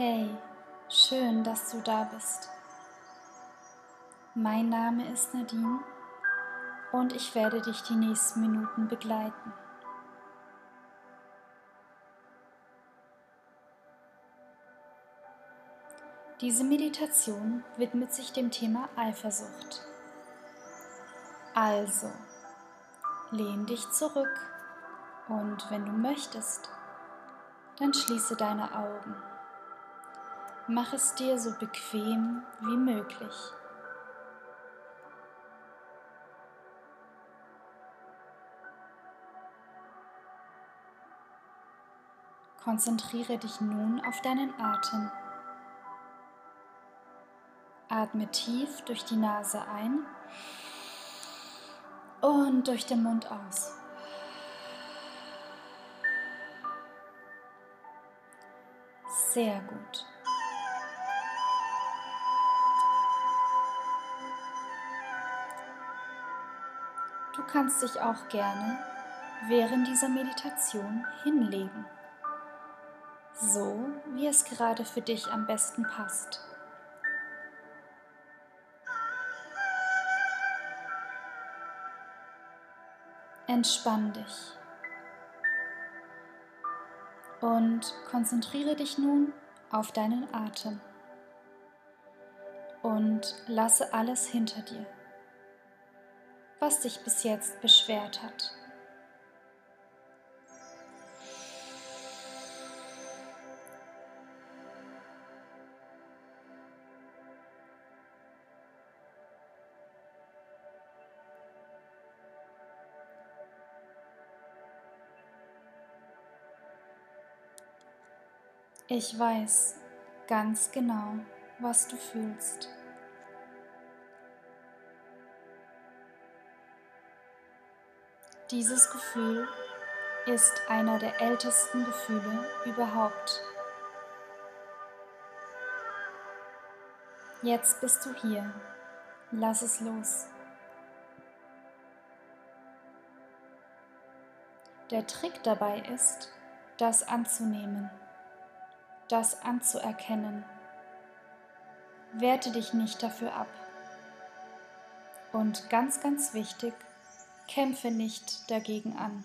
Hey, schön, dass du da bist. Mein Name ist Nadine und ich werde dich die nächsten Minuten begleiten. Diese Meditation widmet sich dem Thema Eifersucht. Also, lehn dich zurück und wenn du möchtest, dann schließe deine Augen. Mach es dir so bequem wie möglich. Konzentriere dich nun auf deinen Atem. Atme tief durch die Nase ein und durch den Mund aus. Sehr gut. Kannst dich auch gerne während dieser Meditation hinlegen, so wie es gerade für dich am besten passt. Entspann dich. Und konzentriere dich nun auf deinen Atem. Und lasse alles hinter dir was dich bis jetzt beschwert hat. Ich weiß ganz genau, was du fühlst. Dieses Gefühl ist einer der ältesten Gefühle überhaupt. Jetzt bist du hier. Lass es los. Der Trick dabei ist, das anzunehmen, das anzuerkennen. Werte dich nicht dafür ab. Und ganz, ganz wichtig, Kämpfe nicht dagegen an.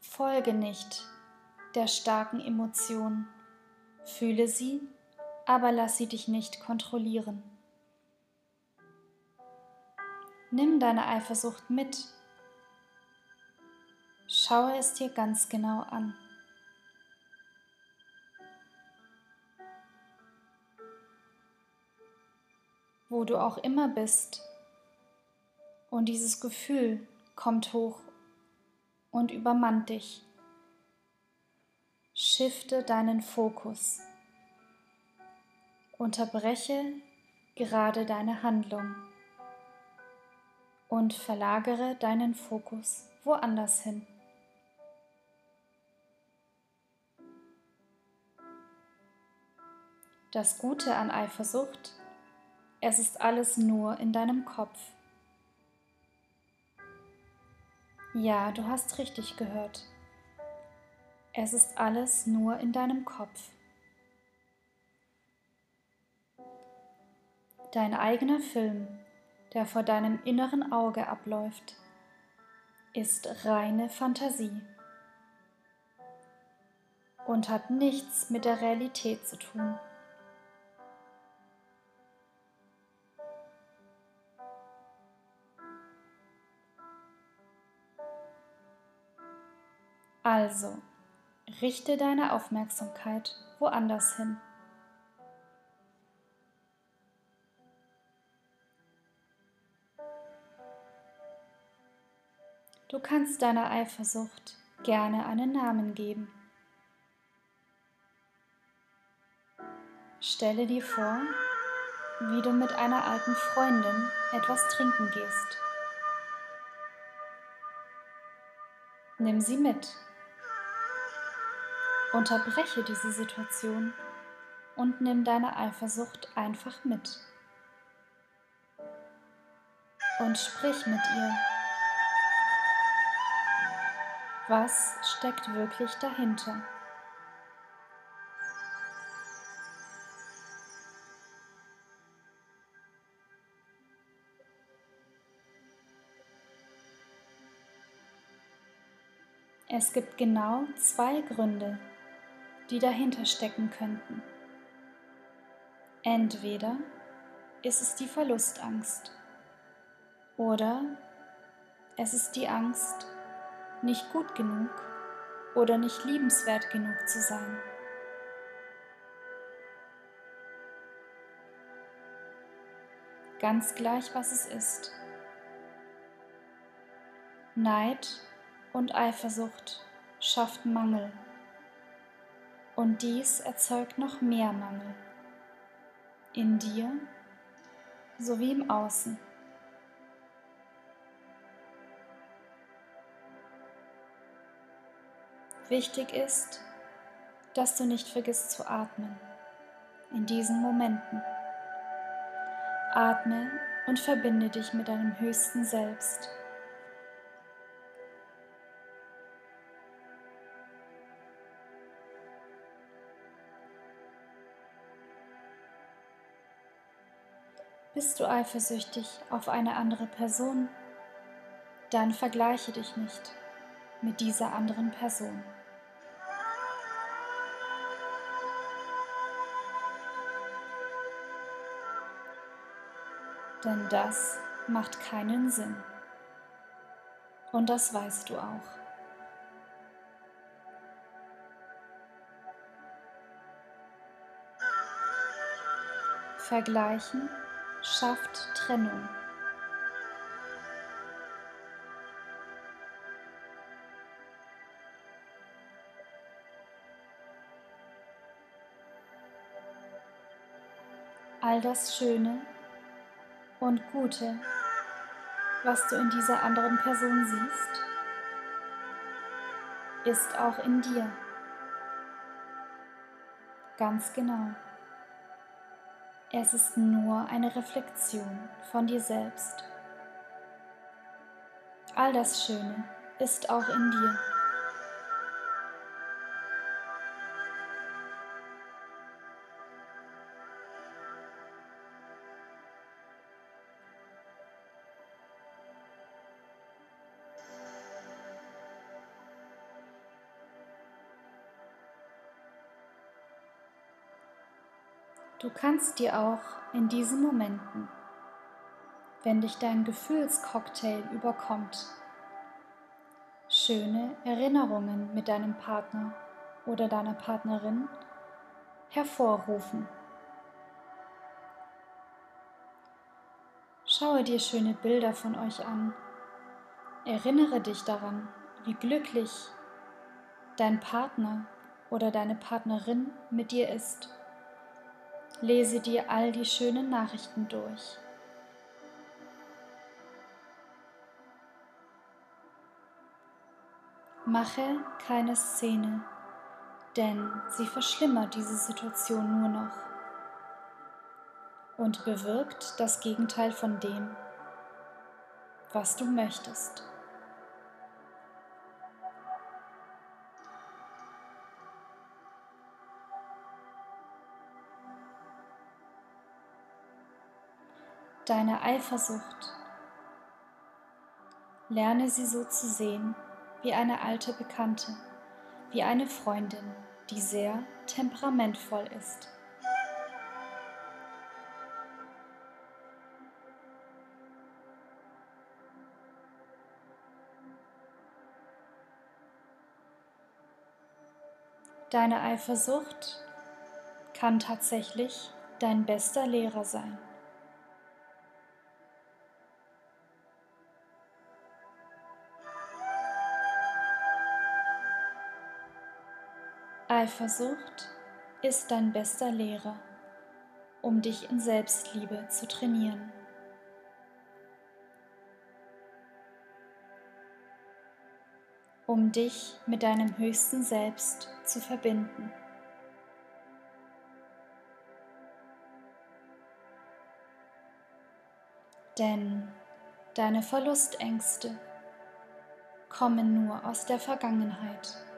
Folge nicht der starken Emotion. Fühle sie, aber lass sie dich nicht kontrollieren. Nimm deine Eifersucht mit. Schaue es dir ganz genau an. Wo du auch immer bist. Und dieses Gefühl kommt hoch und übermannt dich. Shifte deinen Fokus. Unterbreche gerade deine Handlung und verlagere deinen Fokus woanders hin. Das Gute an Eifersucht es ist alles nur in deinem Kopf. Ja, du hast richtig gehört. Es ist alles nur in deinem Kopf. Dein eigener Film, der vor deinem inneren Auge abläuft, ist reine Fantasie und hat nichts mit der Realität zu tun. Also, richte deine Aufmerksamkeit woanders hin. Du kannst deiner Eifersucht gerne einen Namen geben. Stelle dir vor, wie du mit einer alten Freundin etwas trinken gehst. Nimm sie mit Unterbreche diese Situation und nimm deine Eifersucht einfach mit. und sprich mit ihr. Was steckt wirklich dahinter? Es gibt genau zwei Gründe, die dahinter stecken könnten. Entweder ist es die Verlustangst oder es ist die Angst, nicht gut genug oder nicht liebenswert genug zu sein. Ganz gleich, was es ist. Neid und Eifersucht schafft Mangel und dies erzeugt noch mehr Mangel in dir sowie im Außen. Wichtig ist, dass du nicht vergisst zu atmen in diesen Momenten. Atme und verbinde dich mit deinem höchsten Selbst. Bist du eifersüchtig auf eine andere Person? Dann vergleiche dich nicht mit dieser anderen Person. Denn das macht keinen Sinn. Und das weißt du auch. Vergleichen schafft Trennung. All das Schöne und Gute, was du in dieser anderen Person siehst, ist auch in dir. Ganz genau. Es ist nur eine Reflexion von dir selbst. All das Schöne ist auch in dir. Kannst dir auch in diesen Momenten, wenn dich dein Gefühlscocktail überkommt, schöne Erinnerungen mit deinem Partner oder deiner Partnerin hervorrufen. Schaue dir schöne Bilder von euch an. Erinnere dich daran, wie glücklich dein Partner oder deine Partnerin mit dir ist. Lese dir all die schönen Nachrichten durch. Mache keine Szene, denn sie verschlimmert diese Situation nur noch und bewirkt das Gegenteil von dem, was du möchtest. Deine Eifersucht. Lerne sie so zu sehen wie eine alte Bekannte, wie eine Freundin, die sehr temperamentvoll ist. Deine Eifersucht kann tatsächlich dein bester Lehrer sein. Eifersucht ist dein bester Lehrer, um dich in Selbstliebe zu trainieren. um dich mit deinem höchsten Selbst zu verbinden. Denn Deine Verlustängste kommen nur aus der Vergangenheit.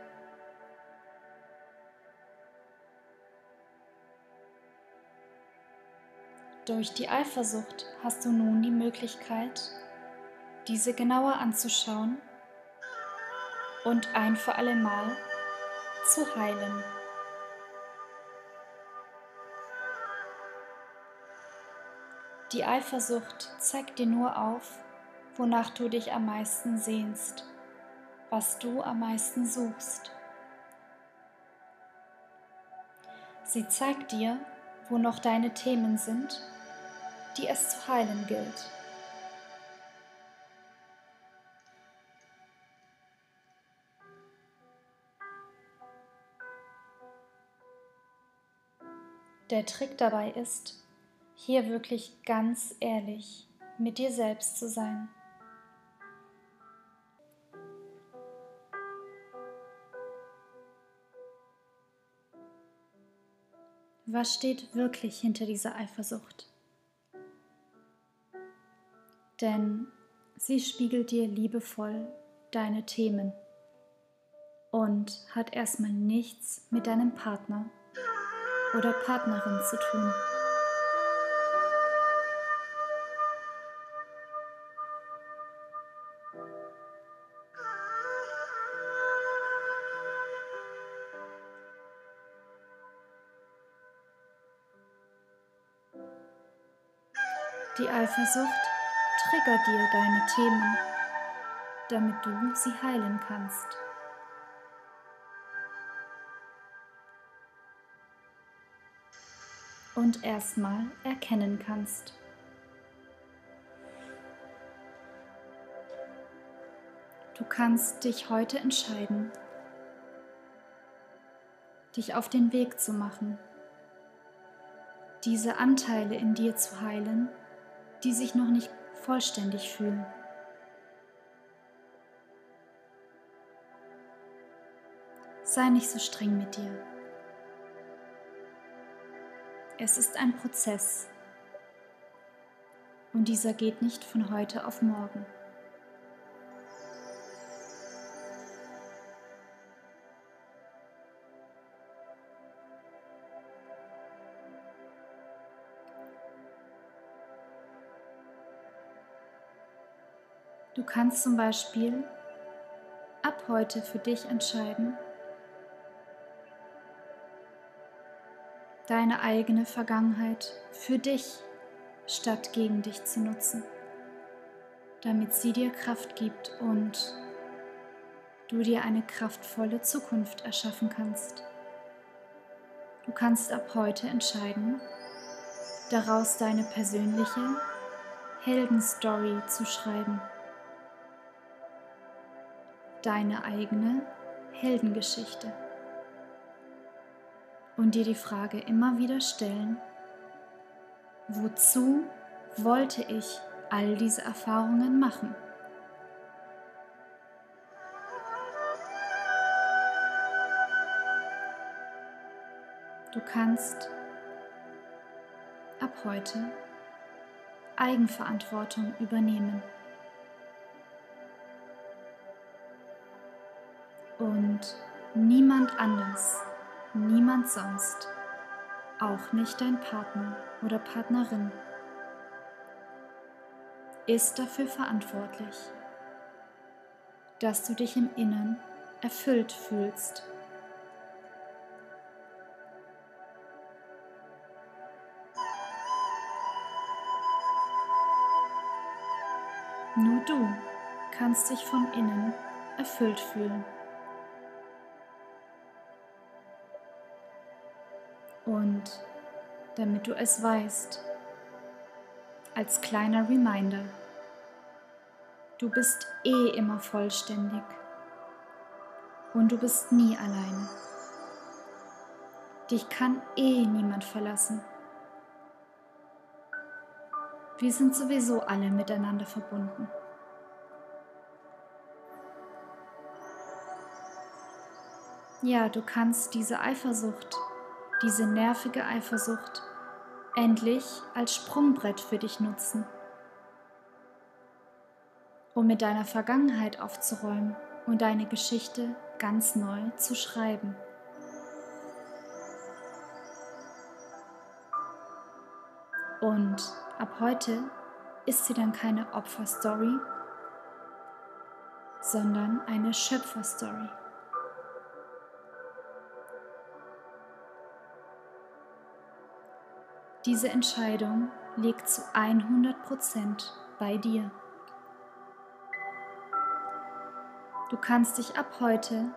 Durch die Eifersucht hast du nun die Möglichkeit, diese genauer anzuschauen und ein für alle Mal zu heilen. Die Eifersucht zeigt dir nur auf, wonach du dich am meisten sehnst, was du am meisten suchst. Sie zeigt dir, wo noch deine Themen sind, die es zu heilen gilt. Der Trick dabei ist, hier wirklich ganz ehrlich mit dir selbst zu sein. Was steht wirklich hinter dieser Eifersucht? Denn sie spiegelt dir liebevoll deine Themen und hat erstmal nichts mit deinem Partner oder Partnerin zu tun. Die Eifersucht triggert dir deine Themen, damit du sie heilen kannst. Und erstmal erkennen kannst. Du kannst dich heute entscheiden, dich auf den Weg zu machen, diese Anteile in dir zu heilen, die sich noch nicht vollständig fühlen. Sei nicht so streng mit dir. Es ist ein Prozess und dieser geht nicht von heute auf morgen. Du kannst zum Beispiel ab heute für dich entscheiden, deine eigene Vergangenheit für dich statt gegen dich zu nutzen, damit sie dir Kraft gibt und du dir eine kraftvolle Zukunft erschaffen kannst. Du kannst ab heute entscheiden, daraus deine persönliche Heldenstory zu schreiben deine eigene Heldengeschichte und dir die Frage immer wieder stellen, wozu wollte ich all diese Erfahrungen machen? Du kannst ab heute Eigenverantwortung übernehmen. Und niemand anders, niemand sonst, auch nicht dein Partner oder Partnerin, ist dafür verantwortlich, dass du dich im Innern erfüllt fühlst. Nur du kannst dich von innen erfüllt fühlen. Und damit du es weißt, als kleiner Reminder, du bist eh immer vollständig und du bist nie alleine. Dich kann eh niemand verlassen. Wir sind sowieso alle miteinander verbunden. Ja, du kannst diese Eifersucht diese nervige Eifersucht endlich als Sprungbrett für dich nutzen. um mit deiner Vergangenheit aufzuräumen und deine Geschichte ganz neu zu schreiben. Und ab heute ist sie dann keine Opferstory, sondern eine Schöpferstory. Diese Entscheidung liegt zu 100% bei dir. Du kannst dich ab heute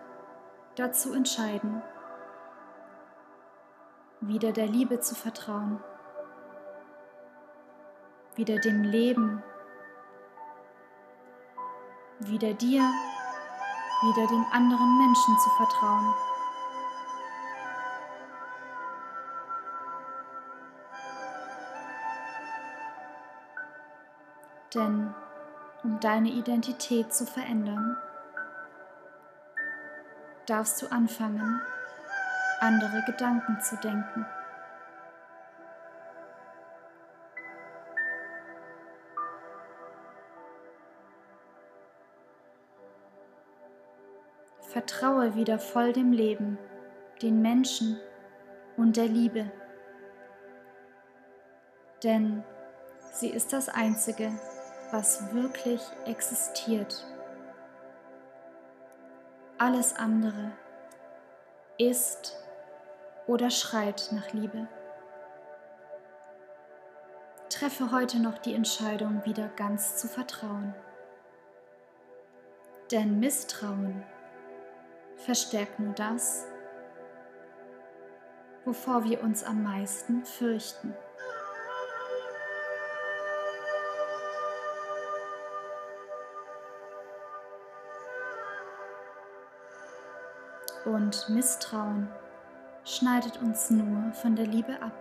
dazu entscheiden, wieder der Liebe zu vertrauen, wieder dem Leben, wieder dir, wieder den anderen Menschen zu vertrauen. Denn um deine Identität zu verändern, darfst du anfangen, andere Gedanken zu denken. Vertraue wieder voll dem Leben, den Menschen und der Liebe. Denn sie ist das Einzige, was wirklich existiert. Alles andere ist oder schreit nach Liebe. Treffe heute noch die Entscheidung, wieder ganz zu vertrauen. Denn Misstrauen verstärkt nur das, wovor wir uns am meisten fürchten. Und Misstrauen schneidet uns nur von der Liebe ab,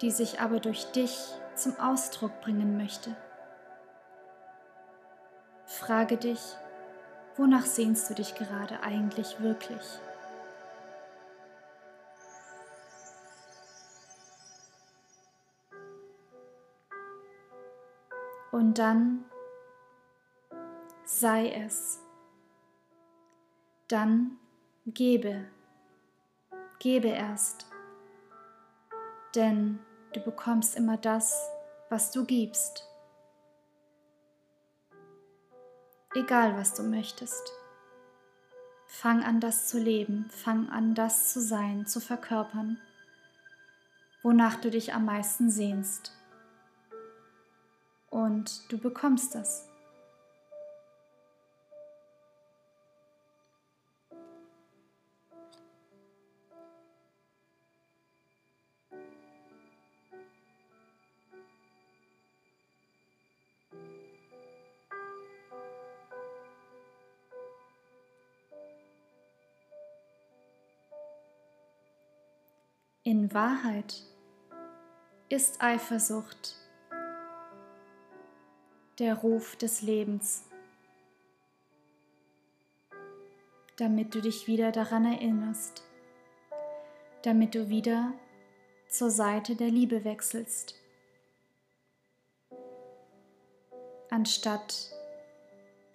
die sich aber durch dich zum Ausdruck bringen möchte. Frage dich, wonach sehnst du dich gerade eigentlich wirklich? Und dann sei es dann gebe, gebe erst, denn du bekommst immer das, was du gibst. Egal, was du möchtest. Fang an, das zu leben, fang an, das zu sein, zu verkörpern, wonach du dich am meisten sehnst. Und du bekommst das. In Wahrheit ist Eifersucht der Ruf des Lebens, damit du dich wieder daran erinnerst, damit du wieder zur Seite der Liebe wechselst, anstatt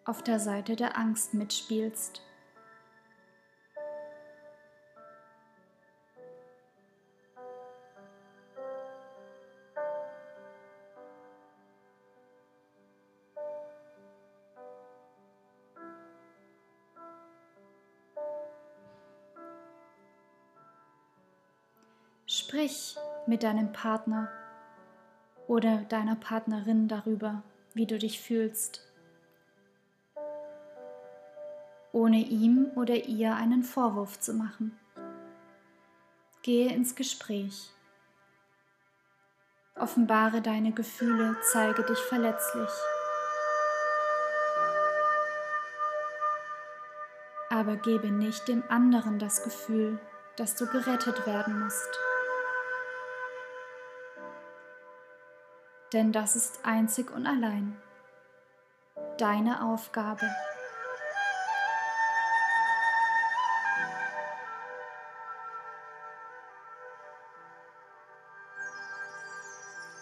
auf der Seite der Angst mitspielst. Sprich mit deinem Partner oder deiner Partnerin darüber, wie du dich fühlst, ohne ihm oder ihr einen Vorwurf zu machen. Gehe ins Gespräch. Offenbare deine Gefühle, zeige dich verletzlich. Aber gebe nicht dem anderen das Gefühl, dass du gerettet werden musst. Denn das ist einzig und allein deine Aufgabe.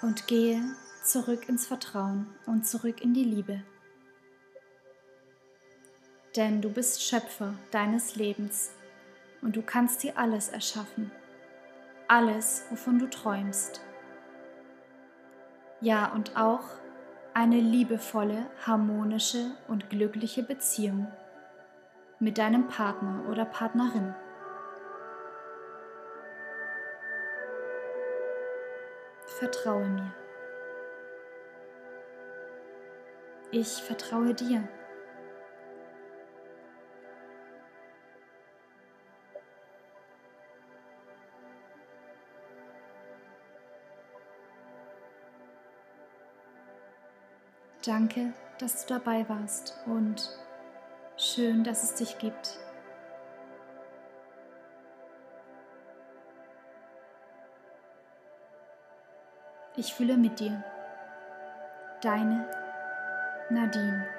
Und gehe zurück ins Vertrauen und zurück in die Liebe. Denn du bist Schöpfer deines Lebens und du kannst dir alles erschaffen, alles, wovon du träumst. Ja, und auch eine liebevolle, harmonische und glückliche Beziehung mit deinem Partner oder Partnerin. Vertraue mir. Ich vertraue dir. Danke, dass du dabei warst und schön, dass es dich gibt. Ich fühle mit dir. Deine Nadine.